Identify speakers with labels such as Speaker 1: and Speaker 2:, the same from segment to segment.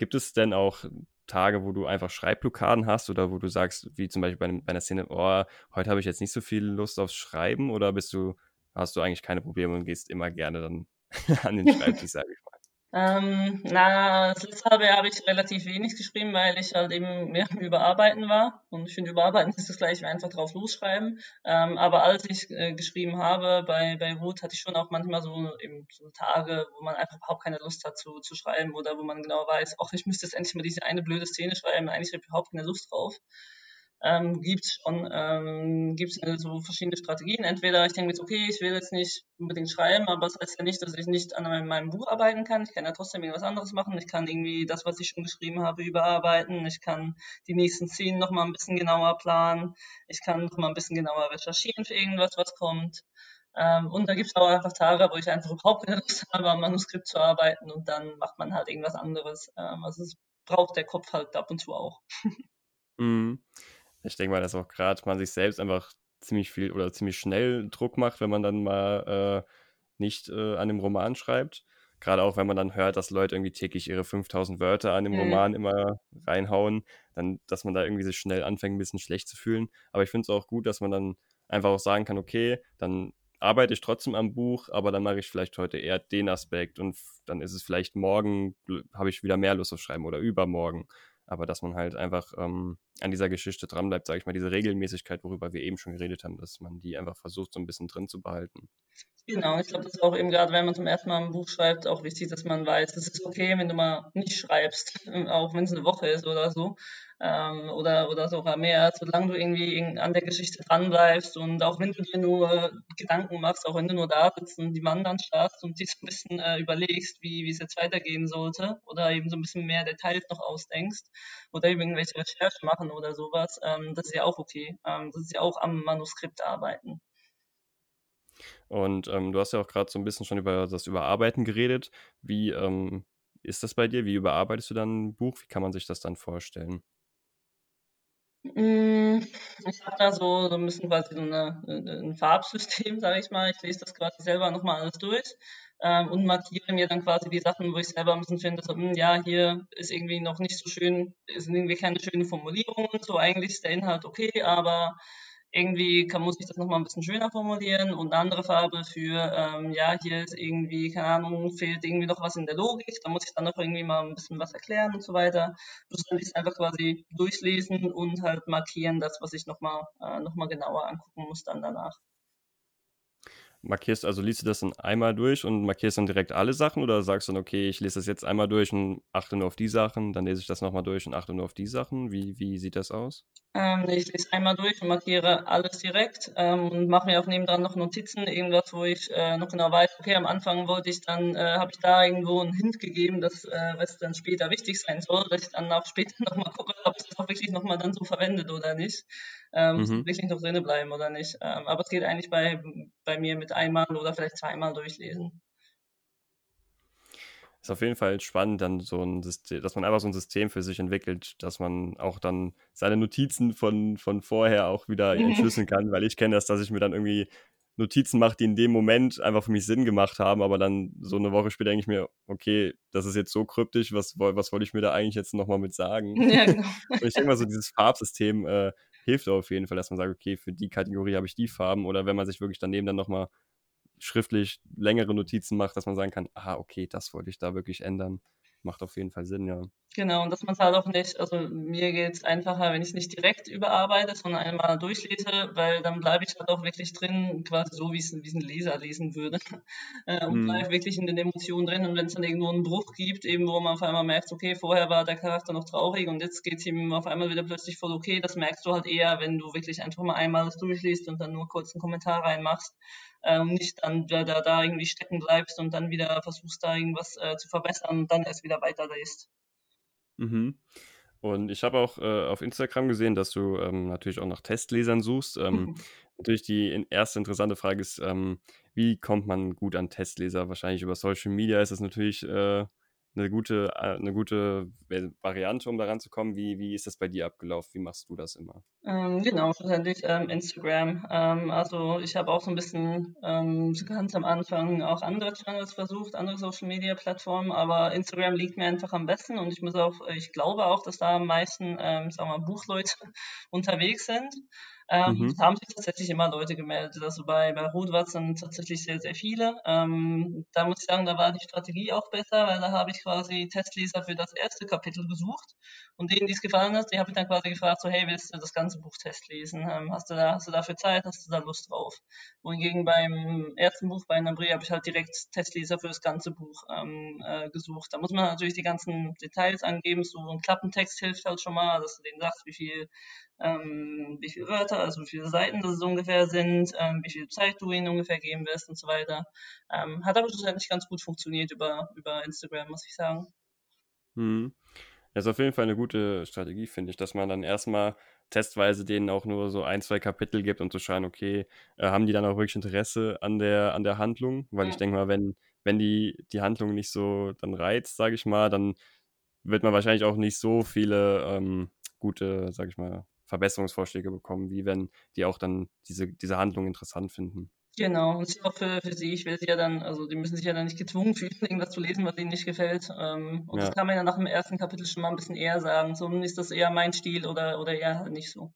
Speaker 1: Gibt es denn auch Tage, wo du einfach Schreibblockaden hast oder wo du sagst, wie zum Beispiel bei, bei einer Szene, oh, heute habe ich jetzt nicht so viel Lust aufs Schreiben oder bist du, hast du eigentlich keine Probleme und gehst immer gerne dann an den Schreibtisch, sage ich mal?
Speaker 2: Ähm, na, das letzte halbe habe ich relativ wenig geschrieben, weil ich halt eben mehr am Überarbeiten war. Und ich finde, Überarbeiten ist das gleiche wie einfach drauf losschreiben. Ähm, aber als ich äh, geschrieben habe bei, bei Ruth, hatte ich schon auch manchmal so, eben so Tage, wo man einfach überhaupt keine Lust hat zu, zu schreiben oder wo man genau weiß, ach, ich müsste jetzt endlich mal diese eine blöde Szene schreiben, eigentlich habe ich überhaupt keine Lust drauf ähm, gibt schon ähm, gibt's so verschiedene Strategien. Entweder ich denke jetzt, okay, ich will jetzt nicht unbedingt schreiben, aber das heißt ja nicht, dass ich nicht an meinem, meinem Buch arbeiten kann. Ich kann ja trotzdem irgendwas anderes machen. Ich kann irgendwie das, was ich schon geschrieben habe, überarbeiten. Ich kann die nächsten Szenen nochmal ein bisschen genauer planen. Ich kann nochmal ein bisschen genauer recherchieren für irgendwas, was kommt. Ähm, und da gibt es auch einfach Tage, wo ich einfach überhaupt keine Lust habe, am Manuskript zu arbeiten und dann macht man halt irgendwas anderes. Ähm, also es braucht der Kopf halt ab und zu auch.
Speaker 1: Mhm. Ich denke mal, dass auch gerade man sich selbst einfach ziemlich viel oder ziemlich schnell Druck macht, wenn man dann mal äh, nicht äh, an dem Roman schreibt. Gerade auch, wenn man dann hört, dass Leute irgendwie täglich ihre 5000 Wörter an dem mhm. Roman immer reinhauen, dann, dass man da irgendwie sich schnell anfängt, ein bisschen schlecht zu fühlen. Aber ich finde es auch gut, dass man dann einfach auch sagen kann, okay, dann arbeite ich trotzdem am Buch, aber dann mache ich vielleicht heute eher den Aspekt und dann ist es vielleicht morgen, habe ich wieder mehr Lust auf Schreiben oder übermorgen aber dass man halt einfach ähm, an dieser Geschichte dranbleibt, sage ich mal, diese Regelmäßigkeit, worüber wir eben schon geredet haben, dass man die einfach versucht, so ein bisschen drin zu behalten.
Speaker 2: Genau, ich glaube, das ist auch eben gerade, wenn man zum ersten Mal ein Buch schreibt, auch wichtig, dass man weiß, es ist okay, wenn du mal nicht schreibst, auch wenn es eine Woche ist oder so ähm, oder, oder sogar mehr, solange du irgendwie an der Geschichte dranbleibst und auch wenn du dir nur Gedanken machst, auch wenn du nur da sitzt und die Wand anstarrst und dir so ein bisschen äh, überlegst, wie, wie es jetzt weitergehen sollte oder eben so ein bisschen mehr Details noch ausdenkst oder eben irgendwelche Recherchen machen oder sowas, ähm, das ist ja auch okay. Ähm, das ist ja auch am Manuskript arbeiten.
Speaker 1: Und ähm, du hast ja auch gerade so ein bisschen schon über das Überarbeiten geredet. Wie ähm, ist das bei dir? Wie überarbeitest du dann ein Buch? Wie kann man sich das dann vorstellen?
Speaker 2: Hm, ich habe da so so 'n bisschen quasi so 'ne 'n Farbsystem, sage ich mal. Ich lese das quasi selber noch mal alles durch, ähm, und markiere mir dann quasi die Sachen, wo ich selber 'n bisschen finde, so, hm, ja, hier ist irgendwie noch nicht so schön sind irgendwie keine schönen Formulierungen und so. Eigentlich ist der Inhalt okay, aber irgendwie kann, muss ich das nochmal ein bisschen schöner formulieren und eine andere Farbe für, ähm, ja, hier ist irgendwie, keine Ahnung, fehlt irgendwie noch was in der Logik, da muss ich dann noch irgendwie mal ein bisschen was erklären und so weiter. Plus dann ich einfach quasi durchlesen und halt markieren, das, was ich nochmal äh, noch genauer angucken muss dann danach.
Speaker 1: Markierst also liest du das dann einmal durch und markierst dann direkt alle Sachen oder sagst du dann, okay, ich lese das jetzt einmal durch und achte nur auf die Sachen, dann lese ich das nochmal durch und achte nur auf die Sachen? Wie, wie sieht das aus?
Speaker 2: Ähm, ich lese einmal durch und markiere alles direkt ähm, und mache mir auch nebendran noch Notizen, irgendwas, wo ich äh, noch genau weiß, okay, am Anfang wollte ich dann, äh, habe ich da irgendwo einen Hint gegeben, dass äh, was dann später wichtig sein soll, dass ich dann auch später nochmal gucke, ob ich das auch wirklich nochmal dann so verwendet oder nicht ähm, mhm. wirklich noch drin bleiben oder nicht. Ähm, aber es geht eigentlich bei, bei mir mit einmal oder vielleicht zweimal durchlesen.
Speaker 1: Ist auf jeden Fall spannend, dann so ein System, dass man einfach so ein System für sich entwickelt, dass man auch dann seine Notizen von, von vorher auch wieder entschlüsseln kann, weil ich kenne das, dass ich mir dann irgendwie Notizen mache, die in dem Moment einfach für mich Sinn gemacht haben, aber dann so eine Woche später denke ich mir, okay, das ist jetzt so kryptisch, was, was wollte ich mir da eigentlich jetzt nochmal mit sagen? Ja, genau. Und ich denke mal, so dieses Farbsystem äh, hilft auf jeden Fall, dass man sagt, okay, für die Kategorie habe ich die Farben. Oder wenn man sich wirklich daneben dann nochmal schriftlich längere Notizen macht, dass man sagen kann, ah, okay, das wollte ich da wirklich ändern macht auf jeden Fall Sinn, ja.
Speaker 2: Genau, und dass man es halt auch nicht, also mir geht es einfacher, wenn ich es nicht direkt überarbeite, sondern einmal durchlese, weil dann bleibe ich halt auch wirklich drin, quasi so, wie es ein Leser lesen würde. Äh, und mhm. bleibe wirklich in den Emotionen drin. Und wenn es dann irgendwo einen Bruch gibt, eben wo man auf einmal merkt, okay, vorher war der Charakter noch traurig und jetzt geht es ihm auf einmal wieder plötzlich voll okay, das merkst du halt eher, wenn du wirklich einfach mal einmal das durchliest und dann nur kurz einen Kommentar reinmachst und nicht dann da, da, da irgendwie stecken bleibst und dann wieder versuchst, da irgendwas äh, zu verbessern und dann erst wieder weiterliest.
Speaker 1: Mhm. Und ich habe auch äh, auf Instagram gesehen, dass du ähm, natürlich auch nach Testlesern suchst. Ähm, natürlich die erste interessante Frage ist, ähm, wie kommt man gut an Testleser? Wahrscheinlich über Social Media ist das natürlich äh, eine gute, äh, eine gute Variante, um daran zu kommen. Wie, wie ist das bei dir abgelaufen? Wie machst du das immer?
Speaker 2: Ähm, genau, schlussendlich ähm, Instagram. Ähm, also ich habe auch so ein bisschen ähm, ganz am Anfang auch andere Channels versucht, andere Social Media Plattformen, aber Instagram liegt mir einfach am besten und ich muss auch, ich glaube auch, dass da am meisten, ähm, sagen wir mal, Buchleute unterwegs sind. Ähm, mhm. haben sich tatsächlich immer Leute gemeldet. Also bei, bei Rotwatz sind tatsächlich sehr, sehr viele. Ähm, da muss ich sagen, da war die Strategie auch besser, weil da habe ich quasi Testleser für das erste Kapitel gesucht und denen, die es gefallen hat, die habe ich dann quasi gefragt, so hey, willst du das ganze Buch testlesen? Ähm, hast, du da, hast du dafür Zeit? Hast du da Lust drauf? Wohingegen beim ersten Buch bei Nambri habe ich halt direkt Testleser für das ganze Buch ähm, äh, gesucht. Da muss man natürlich die ganzen Details angeben. So ein Klappentext hilft halt schon mal, dass du denen sagst, wie viel ähm, wie viele Wörter, also wie viele Seiten das ungefähr sind, ähm, wie viel Zeit du ihnen ungefähr geben wirst und so weiter. Ähm, hat aber schlussendlich ganz gut funktioniert über, über Instagram, muss ich sagen.
Speaker 1: Hm. Das ist auf jeden Fall eine gute Strategie, finde ich, dass man dann erstmal testweise denen auch nur so ein, zwei Kapitel gibt, um zu schauen, okay, äh, haben die dann auch wirklich Interesse an der, an der Handlung? Weil ja. ich denke mal, wenn, wenn die, die Handlung nicht so dann reizt, sage ich mal, dann wird man wahrscheinlich auch nicht so viele ähm, gute, sage ich mal, Verbesserungsvorschläge bekommen, wie wenn die auch dann diese, diese Handlung interessant finden.
Speaker 2: Genau, und auch für, für sie, ich will sie ja dann, also die müssen sich ja dann nicht gezwungen fühlen, irgendwas zu lesen, was ihnen nicht gefällt. Ähm, und ja. das kann man ja nach dem ersten Kapitel schon mal ein bisschen eher sagen. So ist das eher mein Stil oder, oder eher nicht so.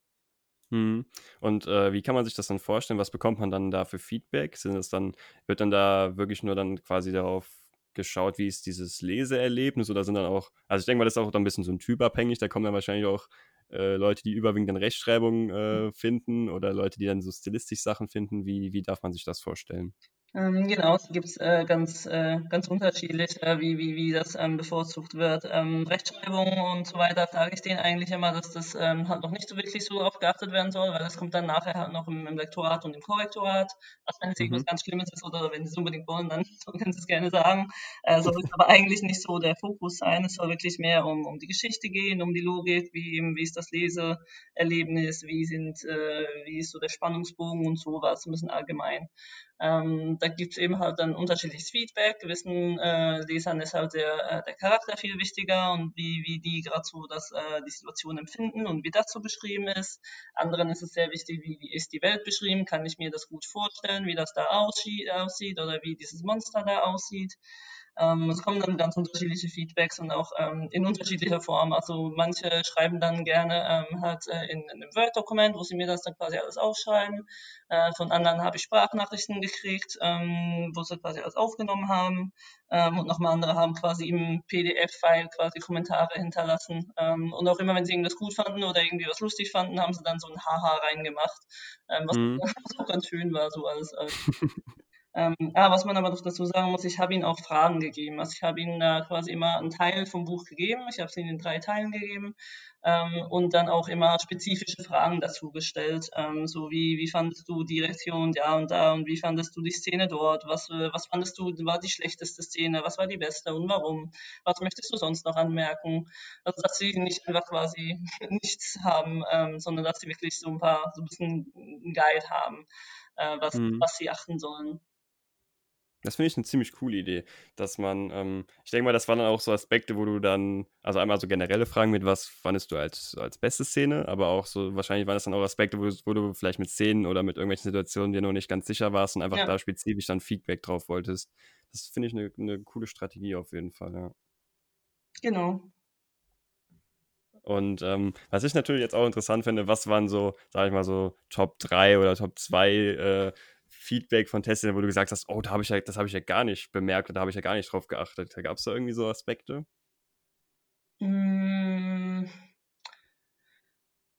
Speaker 1: Hm. Und äh, wie kann man sich das dann vorstellen? Was bekommt man dann da für Feedback? Sind es dann, wird dann da wirklich nur dann quasi darauf geschaut, wie ist dieses Leseerlebnis oder sind dann auch, also ich denke mal, das ist auch dann ein bisschen so ein Typ abhängig, da kommen dann wahrscheinlich auch äh, Leute, die überwiegend dann Rechtschreibung äh, finden oder Leute, die dann so stilistisch Sachen finden? Wie, wie darf man sich das vorstellen?
Speaker 2: Ähm, genau, es gibt äh, ganz, äh, ganz unterschiedlich, äh, wie, wie, wie das ähm, bevorzugt wird. Ähm, Rechtschreibung und so weiter sage ich denen eigentlich immer, dass das ähm, halt noch nicht so wirklich so oft geachtet werden soll, weil das kommt dann nachher halt noch im, im Lektorat und im Korrektorat. Also wenn es mhm. irgendwas ganz Schlimmes ist oder wenn sie es unbedingt wollen, dann können sie es gerne sagen. Äh, soll aber eigentlich nicht so der Fokus sein. Es soll wirklich mehr um, um die Geschichte gehen, um die Logik, wie, eben, wie ist das Leseerlebnis, wie sind, äh, wie ist so der Spannungsbogen und sowas, ein bisschen allgemein. Ähm, da gibt es eben halt dann unterschiedliches Feedback. Gewissen äh, Lesern ist halt der, äh, der Charakter viel wichtiger und wie, wie die gerade so das, äh, die Situation empfinden und wie das so beschrieben ist. Anderen ist es sehr wichtig, wie, wie ist die Welt beschrieben, kann ich mir das gut vorstellen, wie das da aussieht oder wie dieses Monster da aussieht. Ähm, es kommen dann ganz unterschiedliche Feedbacks und auch ähm, in unterschiedlicher Form. Also manche schreiben dann gerne ähm, halt äh, in, in, einem Word-Dokument, wo sie mir das dann quasi alles aufschreiben. Äh, von anderen habe ich Sprachnachrichten gekriegt, ähm, wo sie quasi alles aufgenommen haben. Ähm, und nochmal andere haben quasi im PDF-File quasi Kommentare hinterlassen. Ähm, und auch immer, wenn sie irgendwas gut fanden oder irgendwie was lustig fanden, haben sie dann so ein Haha reingemacht, was, mhm. was, auch ganz schön war, so alles. ähm, ja, was man aber noch dazu sagen muss, ich habe ihnen auch Fragen gegeben. Also ich habe ihnen äh, quasi immer einen Teil vom Buch gegeben. Ich habe es ihnen in drei Teilen gegeben ähm, und dann auch immer spezifische Fragen dazu gestellt. Ähm, so wie, wie fandest du die Reaktion da und da und wie fandest du die Szene dort? Was, äh, was fandest du war die schlechteste Szene? Was war die beste und warum? Was möchtest du sonst noch anmerken? Also dass sie nicht einfach quasi nichts haben, ähm, sondern dass sie wirklich so ein paar, so ein bisschen einen Guide haben, äh, was, mhm. was sie achten sollen.
Speaker 1: Das finde ich eine ziemlich coole Idee, dass man, ähm, ich denke mal, das waren dann auch so Aspekte, wo du dann, also einmal so generelle Fragen mit, was fandest du als, als beste Szene, aber auch so, wahrscheinlich waren das dann auch Aspekte, wo, wo du vielleicht mit Szenen oder mit irgendwelchen Situationen dir noch nicht ganz sicher warst und einfach ja. da spezifisch dann Feedback drauf wolltest. Das finde ich eine, eine coole Strategie auf jeden Fall, ja.
Speaker 2: Genau.
Speaker 1: Und ähm, was ich natürlich jetzt auch interessant finde, was waren so, sag ich mal so, Top 3 oder Top 2 äh, Feedback von Tesla, wo du gesagt hast, oh, da habe ich ja, das habe ich ja gar nicht bemerkt da habe ich ja gar nicht drauf geachtet. Da gab es da irgendwie so Aspekte?
Speaker 2: Mmh.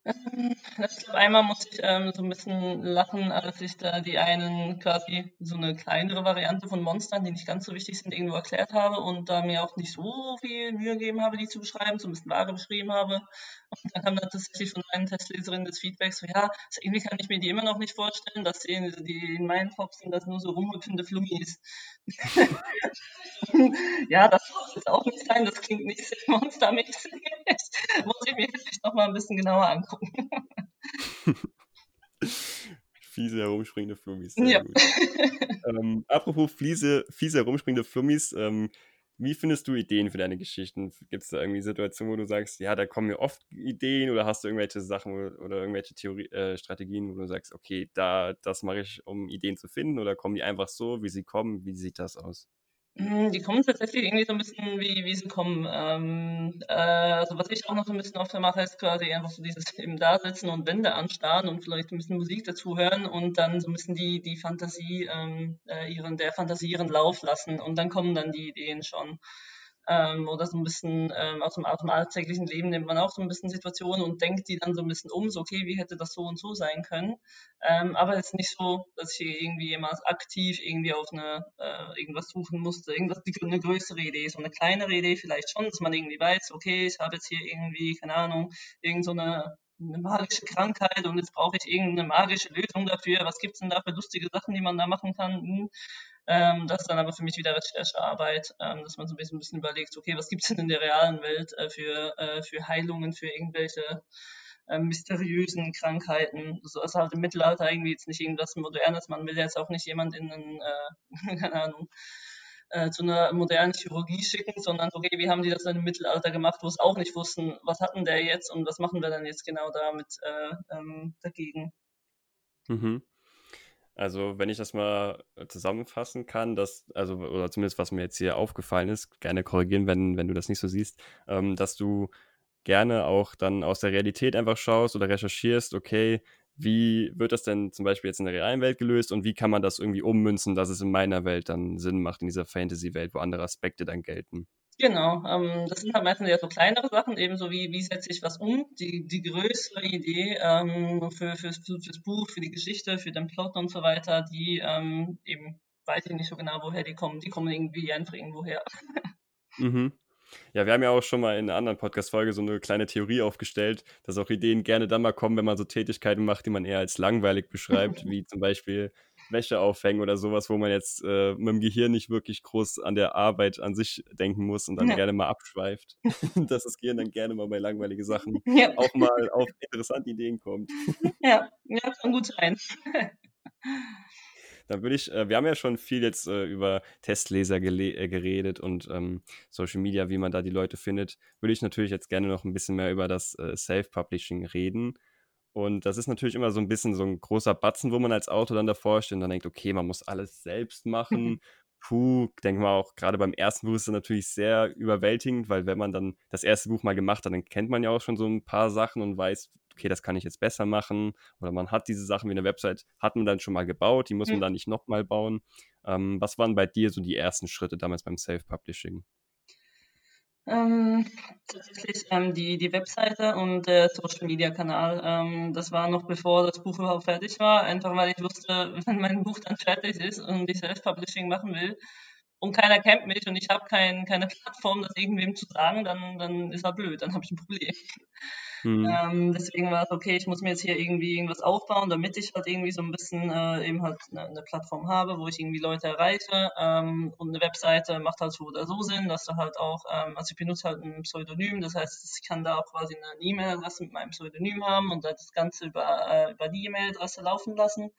Speaker 2: Ich glaube, einmal muss ich ähm, so ein bisschen lachen, als ich da die einen quasi so eine kleinere Variante von Monstern, die nicht ganz so wichtig sind, irgendwo erklärt habe und da mir auch nicht so viel Mühe gegeben habe, die zu beschreiben, so ein bisschen vage beschrieben habe. Und dann kam dann tatsächlich von einer Testleserin das Feedback so, ja, also irgendwie kann ich mir die immer noch nicht vorstellen, dass die, die in meinen Kopf sind das nur so rumhüpfende Flummis. ja, das muss jetzt auch nicht sein, das klingt nicht sehr monstermäßig. muss ich mir vielleicht noch mal ein bisschen genauer angucken.
Speaker 1: fiese herumspringende Flummis. Ja. Ähm, apropos fiese, fiese herumspringende Flummis, ähm, wie findest du Ideen für deine Geschichten? Gibt es da irgendwie Situationen, wo du sagst, ja, da kommen mir oft Ideen oder hast du irgendwelche Sachen oder irgendwelche Theorie, äh, Strategien, wo du sagst, okay, da, das mache ich, um Ideen zu finden oder kommen die einfach so, wie sie kommen? Wie sieht das aus?
Speaker 2: Hm, die kommen tatsächlich irgendwie so ein bisschen, wie, wie sie kommen. Ähm, äh, also was ich auch noch so ein bisschen öfter mache, ist quasi einfach so dieses eben da sitzen und Wände anstarren und vielleicht ein bisschen Musik dazu hören und dann so ein bisschen die, die Fantasie, ähm, äh, ihren, der Fantasie ihren Lauf lassen und dann kommen dann die Ideen schon ähm, oder so ein bisschen ähm, aus, dem, aus dem alltäglichen Leben nimmt man auch so ein bisschen Situationen und denkt die dann so ein bisschen um, so okay, wie hätte das so und so sein können. Ähm, aber ist nicht so, dass ich irgendwie jemals aktiv irgendwie auf eine äh, irgendwas suchen musste, irgendwas eine größere Idee, so eine kleinere Idee vielleicht schon, dass man irgendwie weiß, okay, ich habe jetzt hier irgendwie, keine Ahnung, irgend so eine eine magische Krankheit und jetzt brauche ich irgendeine magische Lösung dafür. Was gibt es denn da für lustige Sachen, die man da machen kann? Hm. Ähm, das ist dann aber für mich wieder Recherchearbeit, ähm, dass man so ein bisschen, ein bisschen überlegt, okay, was gibt es denn in der realen Welt äh, für, äh, für Heilungen, für irgendwelche äh, mysteriösen Krankheiten. So ist halt im Mittelalter irgendwie jetzt nicht irgendwas Modernes. Man will jetzt auch nicht jemand in einen, äh, keine Ahnung, äh, zu einer modernen Chirurgie schicken, sondern okay, wie haben die das dann im Mittelalter gemacht, wo es auch nicht wussten, was hatten der jetzt und was machen wir dann jetzt genau damit äh, ähm, dagegen.
Speaker 1: Mhm. Also, wenn ich das mal äh, zusammenfassen kann, dass, also, oder zumindest was mir jetzt hier aufgefallen ist, gerne korrigieren, wenn, wenn du das nicht so siehst, ähm, dass du gerne auch dann aus der Realität einfach schaust oder recherchierst, okay, wie wird das denn zum Beispiel jetzt in der realen Welt gelöst und wie kann man das irgendwie ummünzen, dass es in meiner Welt dann Sinn macht, in dieser Fantasy-Welt, wo andere Aspekte dann gelten?
Speaker 2: Genau, ähm, das sind halt meistens ja so kleinere Sachen, ebenso wie, wie setze ich was um. Die, die größere Idee ähm, für, für, für das Buch, für die Geschichte, für den Plot und so weiter, die ähm, eben weiß ich nicht so genau, woher die kommen. Die kommen irgendwie einfach irgendwo her.
Speaker 1: mhm. Ja, wir haben ja auch schon mal in einer anderen Podcast-Folge so eine kleine Theorie aufgestellt, dass auch Ideen gerne dann mal kommen, wenn man so Tätigkeiten macht, die man eher als langweilig beschreibt, wie zum Beispiel Wäsche aufhängen oder sowas, wo man jetzt äh, mit dem Gehirn nicht wirklich groß an der Arbeit an sich denken muss und dann ja. gerne mal abschweift. dass das Gehirn dann gerne mal bei langweiligen Sachen ja. auch mal auf interessante Ideen kommt.
Speaker 2: ja, ja, kann gut sein.
Speaker 1: Dann würde ich, äh, wir haben ja schon viel jetzt äh, über Testleser äh, geredet und ähm, Social Media, wie man da die Leute findet. Würde ich natürlich jetzt gerne noch ein bisschen mehr über das äh, Self-Publishing reden. Und das ist natürlich immer so ein bisschen so ein großer Batzen, wo man als Autor dann davor steht und dann denkt, okay, man muss alles selbst machen. Puh, denke mal auch, gerade beim ersten Buch ist es natürlich sehr überwältigend, weil wenn man dann das erste Buch mal gemacht hat, dann kennt man ja auch schon so ein paar Sachen und weiß, okay, das kann ich jetzt besser machen. Oder man hat diese Sachen wie eine Website, hat man dann schon mal gebaut, die muss man mhm. dann nicht nochmal bauen. Ähm, was waren bei dir so die ersten Schritte damals beim Self-Publishing?
Speaker 2: Ähm, tatsächlich ähm, die, die Webseite und der Social Media Kanal. Ähm, das war noch bevor das Buch überhaupt fertig war, einfach weil ich wusste, wenn mein Buch dann fertig ist und ich Self-Publishing machen will und keiner kennt mich und ich habe kein, keine Plattform, das irgendwem zu sagen, dann, dann ist er blöd, dann habe ich ein Problem. Mhm. Ähm, deswegen war es okay, ich muss mir jetzt hier irgendwie irgendwas aufbauen, damit ich halt irgendwie so ein bisschen äh, eben halt eine, eine, Plattform habe, wo ich irgendwie Leute erreiche. Ähm, und eine Webseite macht halt so oder so Sinn, dass du halt auch, ähm, also ich benutze halt ein Pseudonym, das heißt, ich kann da auch quasi eine E-Mail-Adresse mit meinem Pseudonym haben und das Ganze über, äh, über die E-Mail-Adresse laufen lassen.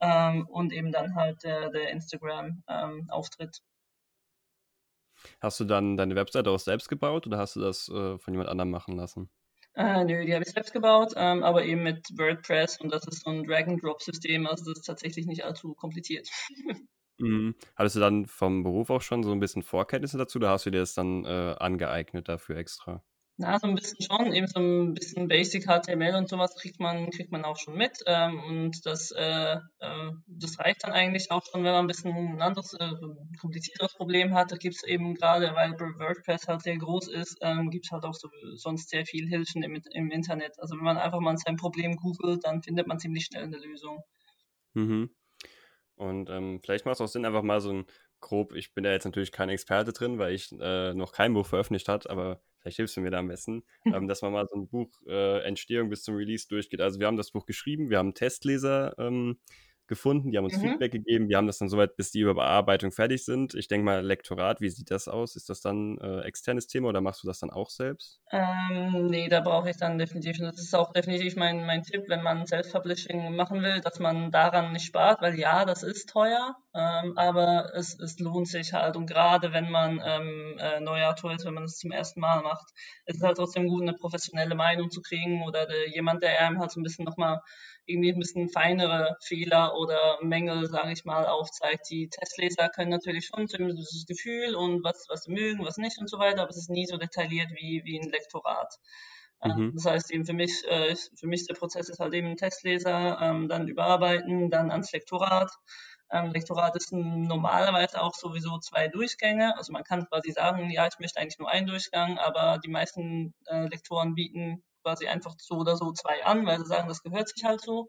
Speaker 2: Ähm, und eben dann halt der, der Instagram-Auftritt.
Speaker 1: Ähm, hast du dann deine Webseite auch selbst gebaut oder hast du das äh, von jemand anderem machen lassen?
Speaker 2: Äh, nö, die habe ich selbst gebaut, ähm, aber eben mit WordPress und das ist so ein Drag-and-Drop-System, also das ist tatsächlich nicht allzu kompliziert.
Speaker 1: Mhm. Hattest du dann vom Beruf auch schon so ein bisschen Vorkenntnisse dazu oder hast du dir das dann äh, angeeignet dafür extra?
Speaker 2: Na, so ein bisschen schon, eben so ein bisschen Basic HTML und sowas kriegt man, kriegt man auch schon mit. Ähm, und das, äh, äh, das reicht dann eigentlich auch schon, wenn man ein bisschen ein anderes, äh, komplizierteres Problem hat. Da gibt es eben gerade, weil WordPress halt sehr groß ist, ähm, gibt es halt auch so, sonst sehr viel Hilfen im, im Internet. Also wenn man einfach mal sein Problem googelt, dann findet man ziemlich schnell eine Lösung.
Speaker 1: Mhm. Und ähm, vielleicht macht es auch Sinn, einfach mal so ein grob, ich bin da jetzt natürlich kein Experte drin, weil ich äh, noch kein Buch veröffentlicht habe, aber vielleicht hilfst du mir da am besten, hm. ähm, dass man mal so ein Buch äh, Entstehung bis zum Release durchgeht. Also wir haben das Buch geschrieben, wir haben Testleser ähm, gefunden, die haben uns mhm. Feedback gegeben, wir haben das dann soweit, bis die Überarbeitung fertig sind. Ich denke mal, Lektorat, wie sieht das aus? Ist das dann äh, externes Thema oder machst du das dann auch selbst?
Speaker 2: Ähm, nee, da brauche ich dann definitiv, das ist auch definitiv mein, mein Tipp, wenn man Self-Publishing machen will, dass man daran nicht spart, weil ja, das ist teuer, ähm, aber es, es lohnt sich halt. Und gerade wenn man ähm, äh, neuer Autor ist, wenn man es zum ersten Mal macht, ist es halt trotzdem gut, eine professionelle Meinung zu kriegen oder de, jemand, der einem halt so ein bisschen nochmal irgendwie ein bisschen feinere Fehler oder Mängel, sage ich mal, aufzeigt. Die Testleser können natürlich schon das Gefühl und was, was sie mögen, was nicht und so weiter, aber es ist nie so detailliert wie, wie ein Lektorat. Ähm, mhm. Das heißt eben für mich, äh, für mich der Prozess ist halt eben Testleser, ähm, dann überarbeiten, dann ans Lektorat. Ähm, Lektorat ist normalerweise auch sowieso zwei Durchgänge. Also man kann quasi sagen, ja, ich möchte eigentlich nur einen Durchgang, aber die meisten äh, Lektoren bieten quasi einfach so oder so zwei an, weil sie sagen, das gehört sich halt so.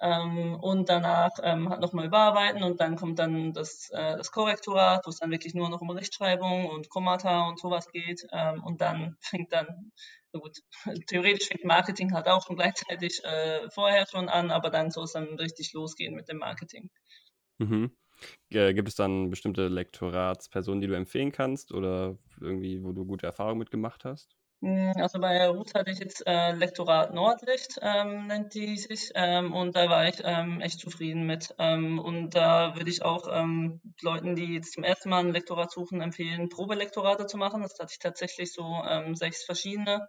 Speaker 2: Ähm, und danach ähm, halt nochmal überarbeiten und dann kommt dann das, äh, das Korrektorat, wo es dann wirklich nur noch um Rechtschreibung und Kommata und sowas geht. Ähm, und dann fängt dann, gut, theoretisch fängt Marketing halt auch schon gleichzeitig äh, vorher schon an, aber dann soll es dann richtig losgehen mit dem Marketing.
Speaker 1: Mhm. Gibt es dann bestimmte Lektoratspersonen, die du empfehlen kannst oder irgendwie, wo du gute Erfahrungen mitgemacht hast?
Speaker 2: Hm, also bei Ruth hatte ich jetzt äh, Lektorat Nordlicht, ähm, nennt die sich, ähm, und da war ich ähm, echt zufrieden mit. Ähm, und da würde ich auch ähm, Leuten, die jetzt zum ersten Mal ein Lektorat suchen, empfehlen, Probelektorate zu machen. Das hatte ich tatsächlich so ähm, sechs verschiedene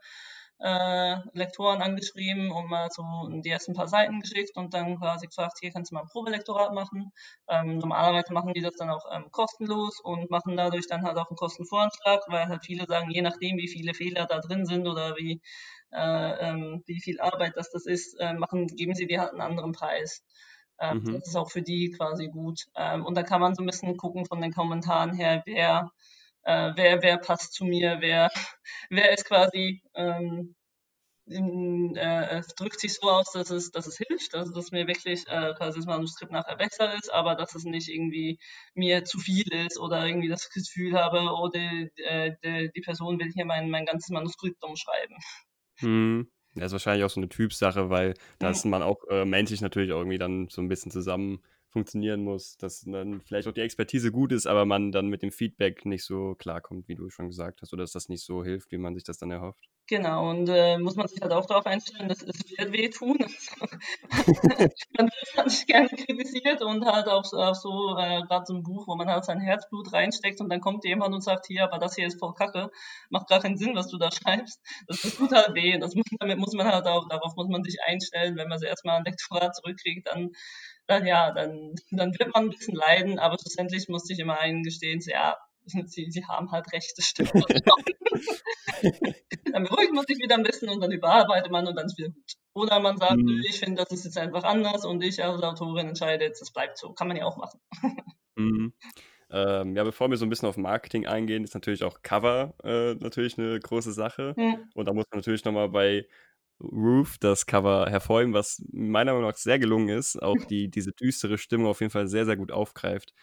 Speaker 2: äh, Lektoren angeschrieben und mal so die ersten paar Seiten geschickt und dann quasi gefragt, hier kannst du mal ein Probelektorat machen. Ähm, normalerweise machen die das dann auch ähm, kostenlos und machen dadurch dann halt auch einen Kostenvoranschlag, weil halt viele sagen, je nachdem, wie viele Fehler da drin sind oder wie, äh, ähm, wie viel Arbeit das, das ist, äh, machen, geben sie dir halt einen anderen Preis. Ähm, mhm. Das ist auch für die quasi gut. Ähm, und da kann man so ein bisschen gucken von den Kommentaren her, wer äh, wer, wer passt zu mir, wer, wer ist quasi, ähm, in, äh, es drückt sich so aus, dass es, dass es hilft, also dass mir wirklich äh, quasi das Manuskript nachher besser ist, aber dass es nicht irgendwie mir zu viel ist oder irgendwie das Gefühl habe, oh, die, äh, die, die Person will hier mein, mein ganzes Manuskript umschreiben.
Speaker 1: Hm. Das ist wahrscheinlich auch so eine Typsache, weil da ist man auch äh, menschlich natürlich auch irgendwie dann so ein bisschen zusammen funktionieren muss, dass dann vielleicht auch die Expertise gut ist, aber man dann mit dem Feedback nicht so klarkommt, wie du schon gesagt hast, oder dass das nicht so hilft, wie man sich das dann erhofft.
Speaker 2: Genau, und äh, muss man sich halt auch darauf einstellen, dass es wird wehtun. man wird halt nicht gerne kritisiert und halt auch, auch so, äh, gerade so ein Buch, wo man halt sein Herzblut reinsteckt und dann kommt jemand und sagt, hier, aber das hier ist voll kacke, macht gar keinen Sinn, was du da schreibst. Das, tut halt weh. Das muss, damit muss man halt auch, darauf muss man sich einstellen, wenn man so erstmal ein Lektorat zurückkriegt, dann dann ja, dann, dann wird man ein bisschen leiden, aber schlussendlich musste ich immer eingestehen, so, ja, sie, sie haben halt recht, das stimmt. Sich wieder ein bisschen und dann überarbeitet man und dann ist wieder gut. Oder man sagt, mhm. ich finde, das ist jetzt einfach anders und ich als Autorin entscheide jetzt, das bleibt so. Kann man ja auch machen.
Speaker 1: mhm. Ähm, ja, bevor wir so ein bisschen auf Marketing eingehen, ist natürlich auch Cover äh, natürlich eine große Sache. Mhm. Und da muss man natürlich nochmal bei Roof das Cover hervorheben, was meiner Meinung nach sehr gelungen ist. Auch die, diese düstere Stimmung auf jeden Fall sehr, sehr gut aufgreift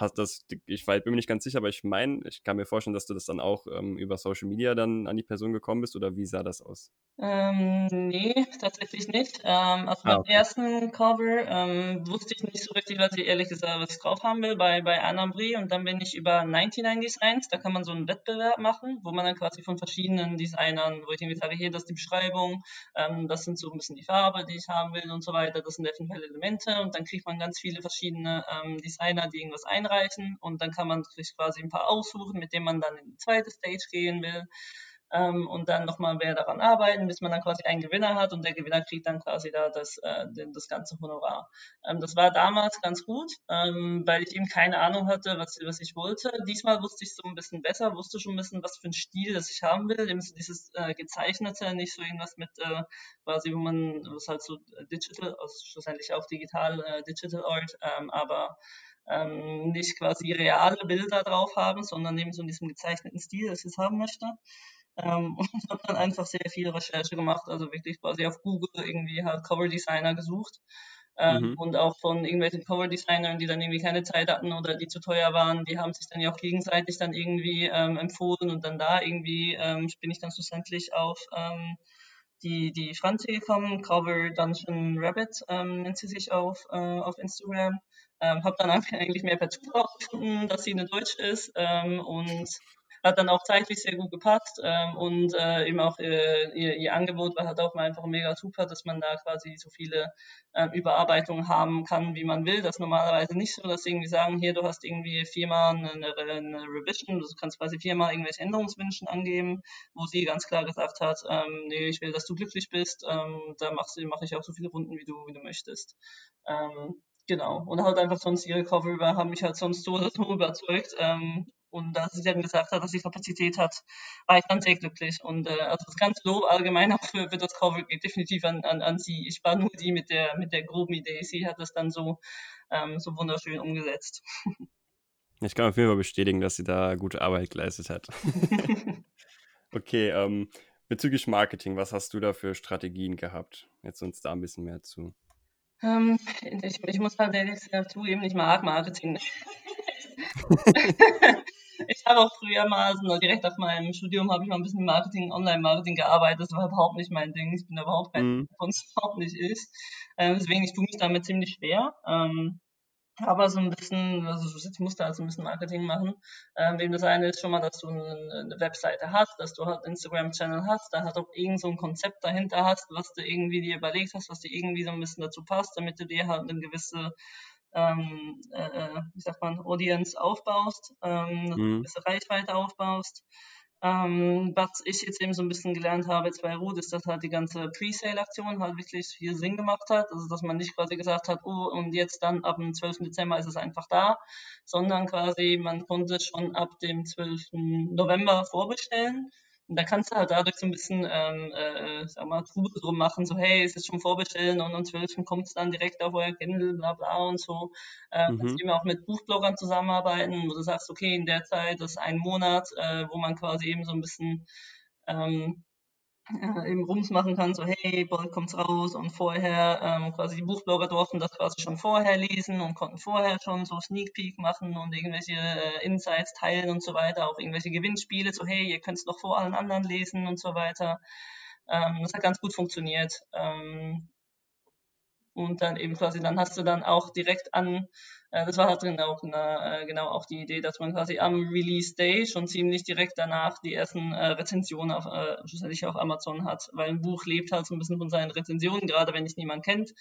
Speaker 1: hast das, ich war, bin mir nicht ganz sicher, aber ich meine, ich kann mir vorstellen, dass du das dann auch ähm, über Social Media dann an die Person gekommen bist oder wie sah das aus?
Speaker 2: Ähm, nee, tatsächlich nicht. Ähm, also ah, beim okay. ersten Cover ähm, wusste ich nicht so richtig, was ich ehrlich gesagt was ich drauf haben will bei, bei Anna Brie und dann bin ich über 99 Designs, da kann man so einen Wettbewerb machen, wo man dann quasi von verschiedenen Designern, wo ich irgendwie sage, hier, das ist die Beschreibung, ähm, das sind so ein bisschen die Farbe, die ich haben will und so weiter, das sind eventuell Elemente und dann kriegt man ganz viele verschiedene ähm, Designer, die irgendwas einreichen einreichen und dann kann man sich quasi ein paar aussuchen, mit denen man dann in die zweite Stage gehen will. Ähm, und dann nochmal mehr daran arbeiten, bis man dann quasi einen Gewinner hat und der Gewinner kriegt dann quasi da das, äh, das ganze Honorar. Ähm, das war damals ganz gut, ähm, weil ich eben keine Ahnung hatte, was, was ich wollte. Diesmal wusste ich so ein bisschen besser, wusste schon ein bisschen, was für ein Stil das ich haben will. Eben so dieses äh, gezeichnete, nicht so irgendwas mit äh, quasi, wo man, was halt so digital, also schlussendlich auch digital, äh, digital Art, ähm, aber ähm, nicht quasi reale Bilder drauf haben, sondern eben so in diesem gezeichneten Stil, das ich es haben möchte. Ähm, und habe dann einfach sehr viel Recherche gemacht, also wirklich quasi auf Google irgendwie halt Cover Designer gesucht. Ähm, mhm. Und auch von irgendwelchen Cover Designern, die dann irgendwie keine Zeit hatten oder die zu teuer waren, die haben sich dann ja auch gegenseitig dann irgendwie ähm, empfohlen und dann da irgendwie ähm, bin ich dann schlussendlich auf ähm, die, die Franzi gekommen, Cover Dungeon Rabbit ähm, nennt sie sich auf, äh, auf Instagram. Ähm, habe dann eigentlich mehr per Zufall gefunden, dass sie eine Deutsch ist ähm, und hat dann auch zeitlich sehr gut gepasst ähm, und äh, eben auch äh, ihr, ihr Angebot war halt auch mal einfach mega super, dass man da quasi so viele äh, Überarbeitungen haben kann, wie man will. Das ist normalerweise nicht so, dass sie irgendwie sagen, hier, du hast irgendwie viermal eine, eine Revision, du kannst quasi viermal irgendwelche Änderungswünsche angeben, wo sie ganz klar gesagt hat, ähm, nee, ich will, dass du glücklich bist, ähm, da mache mach ich auch so viele Runden, wie du, wie du möchtest. Genau. Und halt einfach sonst ihre Cover haben mich halt sonst so oder so überzeugt. Ähm, und als sie dann gesagt hat, dass sie Kapazität hat, war ich dann sehr glücklich. Und äh, also das ganze Lob allgemein auch für, für das Cover geht definitiv an, an, an sie. Ich war nur die mit der, mit der groben Idee. Sie hat das dann so, ähm, so wunderschön umgesetzt.
Speaker 1: Ich kann auf jeden Fall bestätigen, dass sie da gute Arbeit geleistet hat. okay, ähm, bezüglich Marketing, was hast du da für Strategien gehabt? Jetzt uns da ein bisschen mehr zu.
Speaker 2: Ähm, ich, ich, muss ehrlich zugeben, ich mag Marketing. ich habe auch früher mal, also direkt nach meinem Studium, habe ich mal ein bisschen Marketing, Online-Marketing gearbeitet. Das war überhaupt nicht mein Ding. Ich bin überhaupt kein, mhm. von überhaupt nicht ist. Ähm, deswegen, ich tue mich damit ziemlich schwer. Ähm, aber so ein bisschen, also ich musste halt so ein bisschen Marketing machen. Ähm, eben das eine ist schon mal, dass du eine, eine Webseite hast, dass du halt Instagram-Channel hast, da halt auch irgend so ein Konzept dahinter hast, was du irgendwie dir überlegt hast, was dir irgendwie so ein bisschen dazu passt, damit du dir halt eine gewisse ähm, äh, äh wie sagt man, Audience aufbaust, ähm, eine mhm. gewisse Reichweite aufbaust. Ähm, was ich jetzt eben so ein bisschen gelernt habe jetzt bei Ruth, ist, dass halt die ganze Pre-Sale-Aktion halt wirklich viel Sinn gemacht hat. Also, dass man nicht quasi gesagt hat, oh, und jetzt dann ab dem 12. Dezember ist es einfach da, sondern quasi man konnte schon ab dem 12. November vorbestellen. Und da kannst du halt dadurch so ein bisschen, ähm, äh, sag mal, Trubel drum machen, so, hey, es ist schon vorbestellen und am 12. kommt es dann direkt auf euer Kindle, bla bla und so. Äh, mhm. Kannst eben auch mit Buchbloggern zusammenarbeiten, wo du sagst, okay, in der Zeit ist ein Monat, äh, wo man quasi eben so ein bisschen ähm, äh, eben Rums machen kann, so hey, bald kommt's raus und vorher ähm, quasi die Buchblogger durften das quasi schon vorher lesen und konnten vorher schon so Sneak Peek machen und irgendwelche äh, Insights teilen und so weiter, auch irgendwelche Gewinnspiele, so hey, ihr könnt's noch vor allen anderen lesen und so weiter. Ähm, das hat ganz gut funktioniert. Ähm, und dann eben quasi, dann hast du dann auch direkt an, das war halt genau, äh, genau auch die Idee, dass man quasi am Release Day schon ziemlich direkt danach die ersten äh, Rezensionen auf, äh, schlussendlich auf Amazon hat, weil ein Buch lebt halt so ein bisschen von seinen Rezensionen, gerade wenn es niemand kennt.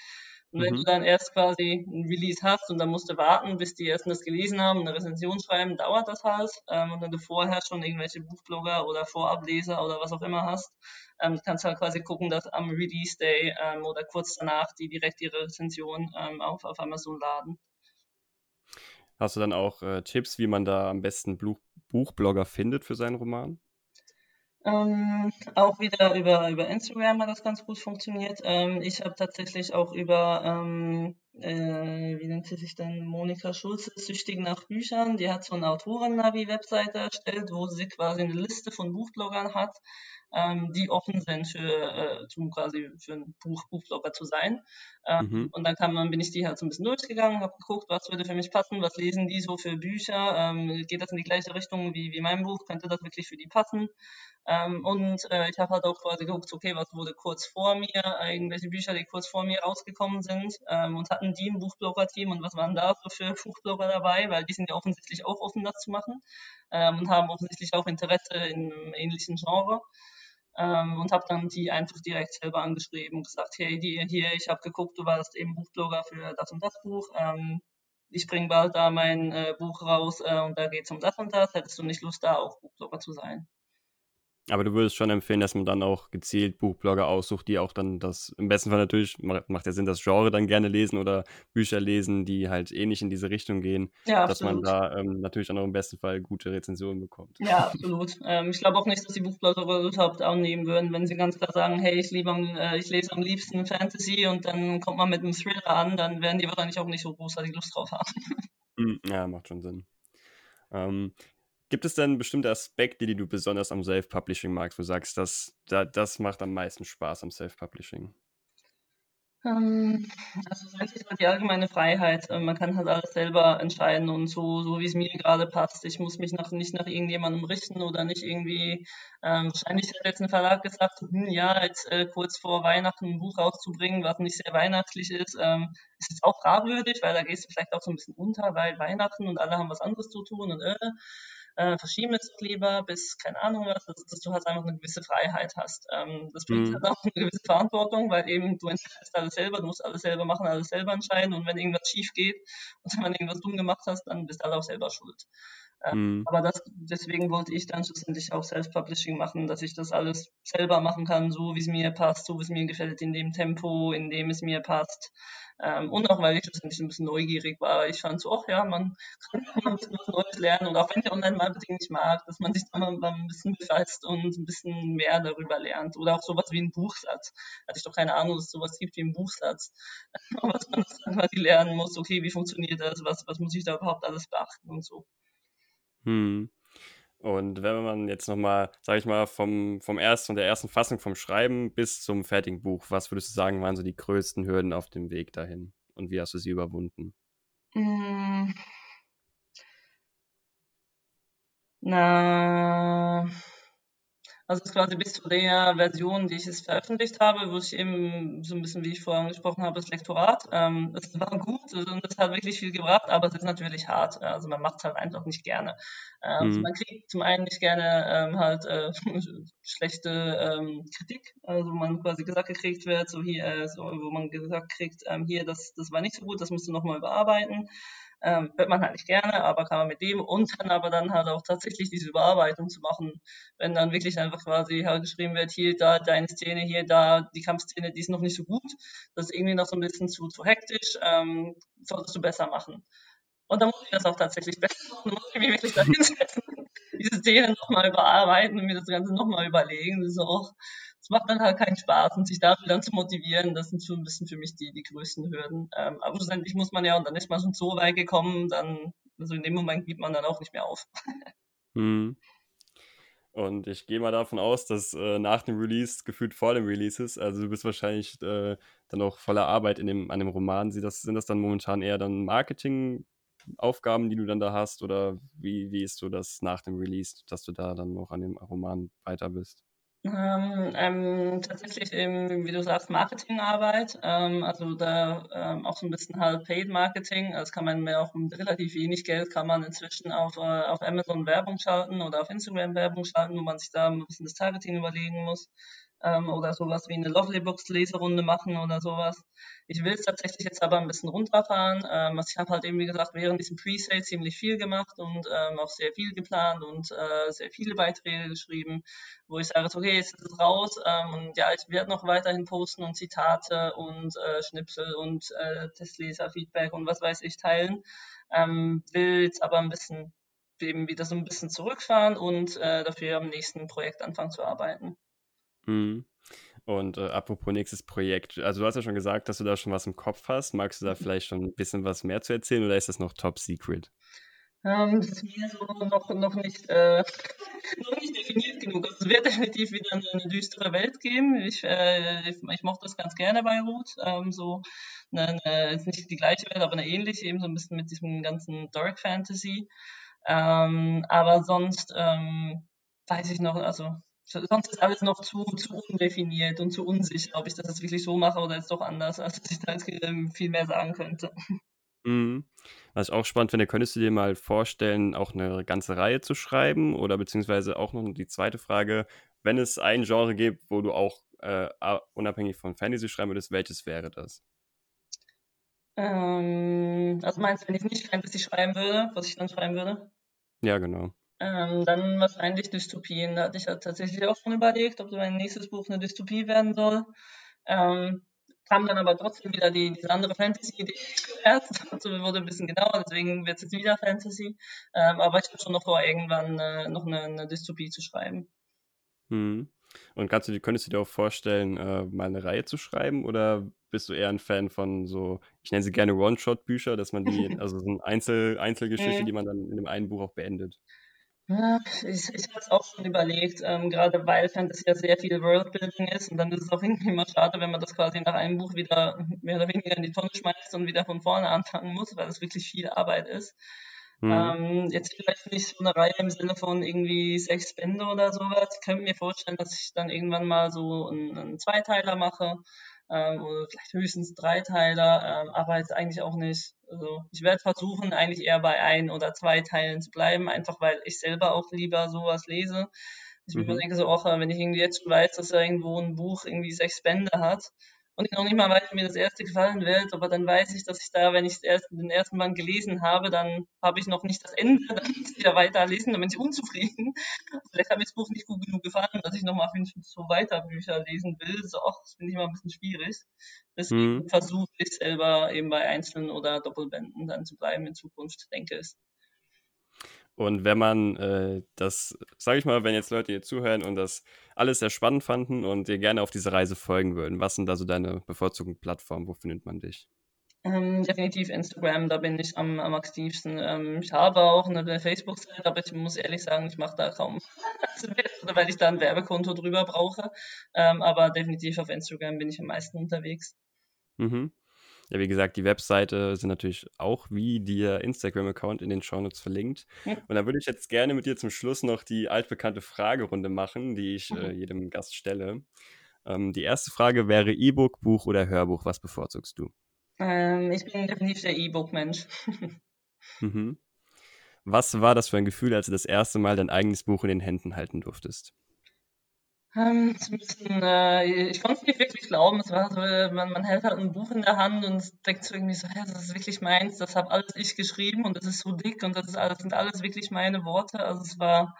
Speaker 2: Und wenn mhm. du dann erst quasi ein Release hast und dann musst du warten, bis die ersten das gelesen haben, eine Rezension schreiben, dauert das halt. Ähm, und wenn du vorher schon irgendwelche Buchblogger oder Vorableser oder was auch immer hast, ähm, kannst du halt quasi gucken, dass am Release Day ähm, oder kurz danach die direkt ihre Rezension ähm, auf, auf Amazon laden.
Speaker 1: Hast du dann auch äh, Tipps, wie man da am besten Buch Buchblogger findet für seinen Roman?
Speaker 2: Ähm, auch wieder über, über Instagram hat das ganz gut funktioniert. Ähm, ich habe tatsächlich auch über, ähm, äh, wie nennt sie sich denn, Monika Schulze, Süchtig nach Büchern, die hat so eine Autoren-Navi-Webseite erstellt, wo sie quasi eine Liste von Buchbloggern hat, ähm, die offen sind für, äh, zum quasi für ein Buch, Buchblogger zu sein. Ähm, mhm. Und dann kann man, bin ich die halt so ein bisschen durchgegangen, habe geguckt, was würde für mich passen, was lesen die so für Bücher, ähm, geht das in die gleiche Richtung wie, wie mein Buch, könnte das wirklich für die passen. Ähm, und äh, ich habe halt auch quasi geguckt, okay, was wurde kurz vor mir, irgendwelche Bücher, die kurz vor mir rausgekommen sind ähm, und hatten die ein Buchblogger-Team und was waren da so für Buchblogger dabei, weil die sind ja offensichtlich auch offen, das zu machen ähm, und haben offensichtlich auch Interesse in einem ähnlichen Genre. Ähm, und habe dann die einfach direkt selber angeschrieben und gesagt, hey, die hier, ich habe geguckt, du warst eben Buchblogger für das und das Buch. Ähm, ich bringe bald da mein äh, Buch raus äh, und da geht es um das und das. Hättest du nicht Lust, da auch Buchblogger zu sein?
Speaker 1: Aber du würdest schon empfehlen, dass man dann auch gezielt Buchblogger aussucht, die auch dann das, im besten Fall natürlich, macht ja Sinn, das Genre dann gerne lesen oder Bücher lesen, die halt ähnlich in diese Richtung gehen, ja, dass man da ähm, natürlich auch im besten Fall gute Rezensionen bekommt.
Speaker 2: Ja, absolut. ähm, ich glaube auch nicht, dass die Buchblogger überhaupt annehmen würden, wenn sie ganz klar sagen, hey, ich, liebe, äh, ich lese am liebsten Fantasy und dann kommt man mit einem Thriller an, dann werden die wahrscheinlich auch nicht so großartig Lust drauf haben.
Speaker 1: Hm, ja, macht schon Sinn. Ähm, Gibt es denn bestimmte Aspekte, die du besonders am Self-Publishing magst, wo du sagst, dass, da, das macht am meisten Spaß am Self-Publishing?
Speaker 2: Ähm, also es ist halt die allgemeine Freiheit. Ähm, man kann halt alles selber entscheiden und so, so wie es mir gerade passt. Ich muss mich nach, nicht nach irgendjemandem richten oder nicht irgendwie, ähm, wahrscheinlich hat jetzt ein Verlag gesagt, hm, ja, jetzt äh, kurz vor Weihnachten ein Buch rauszubringen, was nicht sehr weihnachtlich ist, ähm, ist jetzt auch fragwürdig, weil da gehst du vielleicht auch so ein bisschen unter, weil Weihnachten und alle haben was anderes zu tun und äh, äh, verschieben wir es lieber bis, keine Ahnung was, dass, dass, du halt einfach eine gewisse Freiheit hast. Ähm, das bringt mhm. halt auch eine gewisse Verantwortung, weil eben du entscheidest alles selber, du musst alles selber machen, alles selber entscheiden und wenn irgendwas schief geht und wenn du irgendwas dumm gemacht hast, dann bist du halt auch selber schuld. Mhm. Aber das, deswegen wollte ich dann schlussendlich auch Self-Publishing machen, dass ich das alles selber machen kann, so wie es mir passt, so wie es mir gefällt, in dem Tempo, in dem es mir passt. Ähm, und auch weil ich schlussendlich ein bisschen neugierig war. Ich fand so, ach ja, man kann was Neues lernen. Und auch wenn ich Online-Marketing nicht mag, dass man sich dann mal ein bisschen befasst und ein bisschen mehr darüber lernt. Oder auch sowas wie ein Buchsatz. Hatte ich doch keine Ahnung, dass es sowas gibt wie ein Buchsatz. was man dann quasi lernen muss, okay, wie funktioniert das, was, was muss ich da überhaupt alles beachten und so.
Speaker 1: Hm. Und wenn man jetzt nochmal, sag ich mal, vom, vom ersten, von der ersten Fassung vom Schreiben bis zum fertigen Buch, was würdest du sagen, waren so die größten Hürden auf dem Weg dahin? Und wie hast du sie überwunden?
Speaker 2: Hm. Na, also es ist quasi bis zu der Version, die ich es veröffentlicht habe, wo ich eben so ein bisschen, wie ich vorher angesprochen habe, das Lektorat. Ähm, es war gut und es hat wirklich viel gebracht, aber es ist natürlich hart. Also man macht es halt einfach nicht gerne. Ähm, mhm. also man kriegt zum einen nicht gerne ähm, halt äh, schlechte ähm, Kritik, also wo man quasi gesagt gekriegt wird, so hier, äh, so, wo man gesagt kriegt, ähm, hier, das, das war nicht so gut, das musst du nochmal überarbeiten. Ähm, hört man halt nicht gerne, aber kann man mit dem und dann aber dann halt auch tatsächlich diese Überarbeitung zu machen, wenn dann wirklich einfach quasi halt geschrieben wird, hier, da, deine Szene, hier, da, die Kampfszene, die ist noch nicht so gut, das ist irgendwie noch so ein bisschen zu, zu hektisch, ähm, solltest du besser machen. Und dann muss ich das auch tatsächlich besser machen, muss ich mich wirklich da hinsetzen, diese Szene nochmal überarbeiten und mir das Ganze nochmal überlegen, das ist auch, es macht dann halt keinen Spaß und sich dafür dann zu motivieren, das sind so ein bisschen für mich die, die größten Hürden. Ähm, aber schlussendlich muss man ja, und dann ist man schon so weit gekommen, dann, also in dem Moment gibt man dann auch nicht mehr auf.
Speaker 1: hm. Und ich gehe mal davon aus, dass äh, nach dem Release gefühlt vor dem Release ist. Also du bist wahrscheinlich äh, dann auch voller Arbeit in dem, an dem Roman. Sie das, sind das dann momentan eher dann Marketing-Aufgaben, die du dann da hast? Oder wie, wie ist so das nach dem Release, dass du da dann noch an dem Roman weiter bist?
Speaker 2: Ähm, ähm, tatsächlich eben, wie du sagst, Marketingarbeit, ähm, also da ähm, auch so ein bisschen halt Paid Marketing, das kann man mehr auch mit relativ wenig Geld kann man inzwischen auf, äh, auf Amazon Werbung schalten oder auf Instagram Werbung schalten, wo man sich da ein bisschen das Targeting überlegen muss ähm, oder sowas wie eine Lovely Books Leserunde machen oder sowas. Ich will es tatsächlich jetzt aber ein bisschen runterfahren. Ähm, also ich habe halt eben, wie gesagt, während diesem Pre-Sale ziemlich viel gemacht und ähm, auch sehr viel geplant und äh, sehr viele Beiträge geschrieben, wo ich sage, okay, jetzt ist es raus ähm, und ja, ich werde noch weiterhin posten und Zitate und äh, Schnipsel und äh, Testleser-Feedback und was weiß ich teilen. Ähm, will jetzt aber ein bisschen eben wieder so ein bisschen zurückfahren und äh, dafür am nächsten Projekt anfangen zu arbeiten.
Speaker 1: Mhm. Und äh, apropos nächstes Projekt, also du hast ja schon gesagt, dass du da schon was im Kopf hast. Magst du da mhm. vielleicht schon ein bisschen was mehr zu erzählen oder ist das noch top secret?
Speaker 2: Ähm, das ist mir so noch, noch, nicht, äh, noch nicht definiert genug. Also es wird definitiv wieder eine, eine düstere Welt geben. Ich, äh, ich, ich, mochte das ganz gerne bei Root. Ähm, so eine, eine, jetzt nicht die gleiche Welt, aber eine ähnliche, eben so ein bisschen mit diesem ganzen Dark Fantasy. Ähm, aber sonst ähm, weiß ich noch, also sonst ist alles noch zu, zu undefiniert und zu unsicher, ob ich das jetzt wirklich so mache oder jetzt doch anders, als dass ich da jetzt ähm, viel mehr sagen könnte.
Speaker 1: Mhm. Was ich auch spannend finde, könntest du dir mal vorstellen, auch eine ganze Reihe zu schreiben? Oder beziehungsweise auch noch die zweite Frage, wenn es ein Genre gibt, wo du auch äh, unabhängig von Fantasy schreiben würdest, welches wäre das?
Speaker 2: Ähm, also meinst du, wenn ich nicht Fantasy schreiben würde, was ich dann schreiben würde?
Speaker 1: Ja, genau.
Speaker 2: Ähm, dann wahrscheinlich Dystopien. Da hatte ich ja tatsächlich auch schon überlegt, ob mein nächstes Buch eine Dystopie werden soll. Ähm, kam dann aber trotzdem wieder die, diese andere Fantasy-Idee zuerst. Also wurde ein bisschen genauer, deswegen wird es jetzt wieder Fantasy. Ähm, aber ich habe schon noch vor, irgendwann äh, noch eine, eine, Dystopie zu schreiben.
Speaker 1: Hm. Und kannst du, könntest du dir auch vorstellen, äh, mal eine Reihe zu schreiben oder bist du eher ein Fan von so, ich nenne sie gerne One-Shot-Bücher, dass man die, also so eine Einzel Einzelgeschichte, mhm. die man dann in dem einen Buch auch beendet?
Speaker 2: Ja, ich, ich habe es auch schon überlegt, ähm, gerade weil Fantasy ja sehr viel Worldbuilding ist und dann ist es auch irgendwie immer schade, wenn man das quasi nach einem Buch wieder mehr oder weniger in die Tonne schmeißt und wieder von vorne anfangen muss, weil es wirklich viel Arbeit ist. Mhm. Ähm, jetzt vielleicht nicht so eine Reihe im Sinne von irgendwie sechs Bände oder sowas. Ich könnte mir vorstellen, dass ich dann irgendwann mal so einen, einen Zweiteiler mache, ähm, oder vielleicht höchstens Dreiteiler, ähm, aber jetzt eigentlich auch nicht. Also ich werde versuchen, eigentlich eher bei ein oder zwei Teilen zu bleiben, einfach weil ich selber auch lieber sowas lese. Ich mhm. mir denke so auch, wenn ich irgendwie jetzt schon weiß, dass er irgendwo ein Buch irgendwie sechs Bände hat, und ich noch nicht mal weiß, wie mir das erste gefallen wird, aber dann weiß ich, dass ich da, wenn ich erst, den ersten Band gelesen habe, dann habe ich noch nicht das Ende, dann muss ich wieder weiterlesen, dann bin ich unzufrieden. Vielleicht hat mir das Buch nicht gut genug gefallen, dass ich nochmal fünf so weiter Bücher lesen will. So, ach, das finde ich immer ein bisschen schwierig. Deswegen mhm. versuche ich selber eben bei Einzelnen oder Doppelbänden dann zu bleiben in Zukunft, denke ich.
Speaker 1: Und wenn man äh, das, sage ich mal, wenn jetzt Leute hier zuhören und das alles sehr spannend fanden und dir gerne auf diese Reise folgen würden, was sind da so deine bevorzugten Plattformen? Wo findet man dich?
Speaker 2: Ähm, definitiv Instagram, da bin ich am, am aktivsten. Ähm, ich habe auch eine Facebook-Seite, aber ich muss ehrlich sagen, ich mache da kaum, weil ich da ein Werbekonto drüber brauche. Ähm, aber definitiv auf Instagram bin ich am meisten unterwegs.
Speaker 1: Mhm. Ja, wie gesagt, die Webseite sind natürlich auch wie der Instagram-Account in den Shownotes verlinkt. Und da würde ich jetzt gerne mit dir zum Schluss noch die altbekannte Fragerunde machen, die ich äh, mhm. jedem Gast stelle. Ähm, die erste Frage wäre E-Book, Buch oder Hörbuch. Was bevorzugst du?
Speaker 2: Ähm, ich bin definitiv der E-Book-Mensch.
Speaker 1: mhm. Was war das für ein Gefühl, als du das erste Mal dein eigenes Buch in den Händen halten durftest?
Speaker 2: Ähm, bisschen, äh, ich konnte es nicht wirklich glauben. Es war so, man, man hält halt ein Buch in der Hand und denkt so irgendwie so, ja, das ist wirklich meins, das habe alles ich geschrieben und das ist so dick und das alles, sind alles wirklich meine Worte. Also es war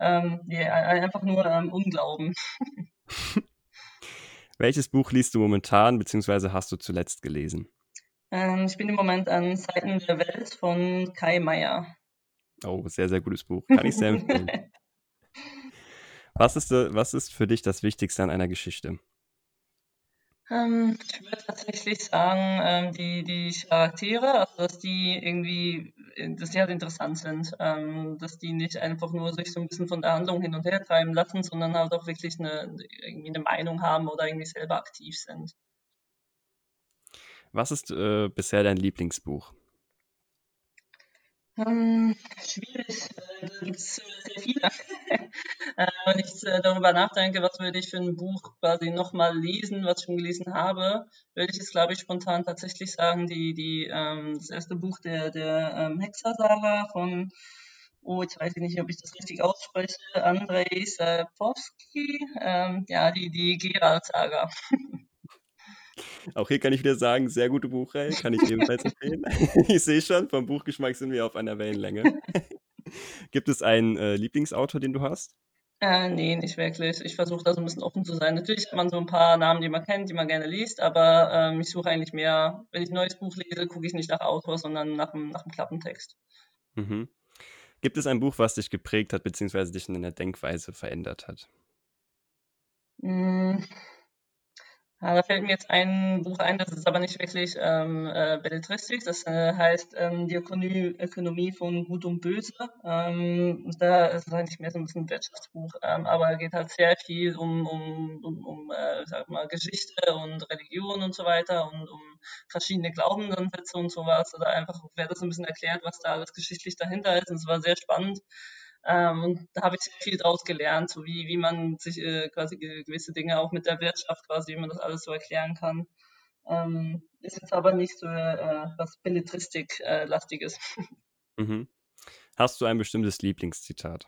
Speaker 2: ähm, yeah, einfach nur ähm, Unglauben.
Speaker 1: Welches Buch liest du momentan, beziehungsweise hast du zuletzt gelesen?
Speaker 2: Ähm, ich bin im Moment an Seiten der Welt von Kai Meier.
Speaker 1: Oh, sehr, sehr gutes Buch. Kann ich sehr empfehlen. Was ist, äh, was ist für dich das Wichtigste an einer Geschichte?
Speaker 2: Ähm, ich würde tatsächlich sagen, ähm, die, die Charaktere, also dass die irgendwie, äh, dass die halt interessant sind, ähm, dass die nicht einfach nur sich so ein bisschen von der Handlung hin und her treiben lassen, sondern halt auch wirklich eine, irgendwie eine Meinung haben oder irgendwie selber aktiv sind.
Speaker 1: Was ist äh, bisher dein Lieblingsbuch?
Speaker 2: Ähm, schwierig, äh, da gibt es sehr viele. äh, wenn ich äh, darüber nachdenke, was würde ich für ein Buch quasi nochmal lesen, was ich schon gelesen habe, würde ich jetzt, glaube ich, spontan tatsächlich sagen, die, die, ähm, das erste Buch der, der ähm, Hexersaga von, oh, jetzt weiß ich nicht, ob ich das richtig ausspreche, Andrzej Sapkowski, ähm, ja, die, die Geralt-Saga.
Speaker 1: Auch hier kann ich wieder sagen, sehr gute Buchreihe, kann ich ebenfalls empfehlen. ich sehe schon, vom Buchgeschmack sind wir auf einer Wellenlänge. Gibt es einen äh, Lieblingsautor, den du hast?
Speaker 2: Äh, nee, nicht wirklich. Ich versuche da so ein bisschen offen zu sein. Natürlich hat man so ein paar Namen, die man kennt, die man gerne liest, aber ähm, ich suche eigentlich mehr, wenn ich ein neues Buch lese, gucke ich nicht nach Autor, sondern nach dem, nach dem Klappentext.
Speaker 1: Mhm. Gibt es ein Buch, was dich geprägt hat, beziehungsweise dich in der Denkweise verändert hat?
Speaker 2: Mm, ja, da fällt mir jetzt ein Buch ein, das ist aber nicht wirklich ähm, äh, Belletristik, das äh, heißt ähm, die Ökonomie, Ökonomie von Gut und Böse. Ähm, da ist es eigentlich mehr so ein bisschen ein Wirtschaftsbuch, ähm, aber geht halt sehr viel um, um, um, um äh, sag mal, Geschichte und Religion und so weiter und um verschiedene Glaubensansätze und sowas. Oder einfach wird das ein bisschen erklärt, was da alles geschichtlich dahinter ist. Und es war sehr spannend. Ähm, und da habe ich sehr viel draus gelernt, so wie, wie man sich äh, quasi gewisse Dinge auch mit der Wirtschaft quasi, wie man das alles so erklären kann. Ähm, ist jetzt aber nicht so äh, was Belletristik-lastiges. Äh,
Speaker 1: mhm. Hast du ein bestimmtes Lieblingszitat?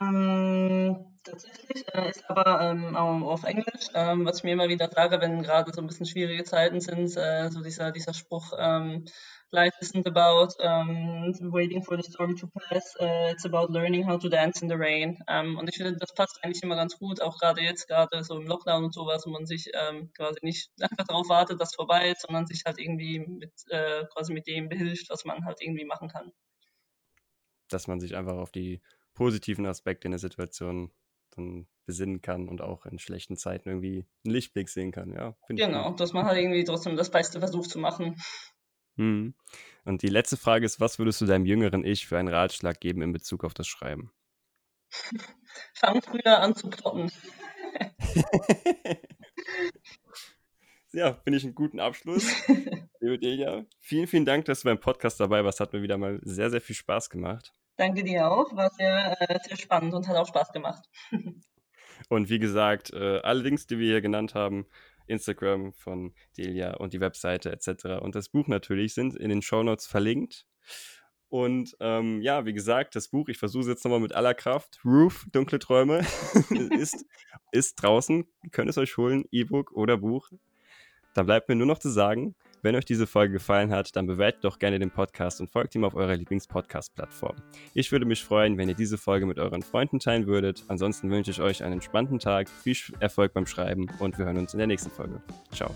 Speaker 2: Ähm, tatsächlich äh, ist aber ähm, auf Englisch, ähm, was ich mir immer wieder sage, wenn gerade so ein bisschen schwierige Zeiten sind, äh, so dieser, dieser Spruch, ähm, Life isn't about um, waiting for the storm to pass, uh, it's about learning how to dance in the rain. Um, und ich finde, das passt eigentlich immer ganz gut, auch gerade jetzt, gerade so im Lockdown und sowas, wo man sich ähm, quasi nicht einfach darauf wartet, dass vorbei ist, sondern sich halt irgendwie mit, äh, quasi mit dem behilft, was man halt irgendwie machen kann.
Speaker 1: Dass man sich einfach auf die positiven Aspekte in der Situation dann besinnen kann und auch in schlechten Zeiten irgendwie einen Lichtblick sehen kann, ja.
Speaker 2: Genau, dass man halt irgendwie trotzdem das Beste versucht zu machen.
Speaker 1: Mhm. Und die letzte Frage ist, was würdest du deinem jüngeren Ich für einen Ratschlag geben in Bezug auf das Schreiben?
Speaker 2: Fang früher an zu plotten.
Speaker 1: ja, finde ich einen guten Abschluss. Liebe vielen, vielen Dank, dass du beim Podcast dabei warst. Hat mir wieder mal sehr, sehr viel Spaß gemacht.
Speaker 2: Danke dir auch. War sehr, äh, sehr spannend und hat auch Spaß gemacht.
Speaker 1: Und wie gesagt, äh, alle Links, die wir hier genannt haben, Instagram von Delia und die Webseite etc. und das Buch natürlich sind in den Shownotes verlinkt. Und ähm, ja, wie gesagt, das Buch, ich versuche es jetzt nochmal mit aller Kraft. Roof, Dunkle Träume, ist, ist draußen. Ihr könnt es euch holen, E-Book oder Buch. Da bleibt mir nur noch zu sagen, wenn euch diese Folge gefallen hat, dann bewertet doch gerne den Podcast und folgt ihm auf eurer Lieblingspodcast-Plattform. Ich würde mich freuen, wenn ihr diese Folge mit euren Freunden teilen würdet. Ansonsten wünsche ich euch einen entspannten Tag, viel Erfolg beim Schreiben und wir hören uns in der nächsten Folge. Ciao.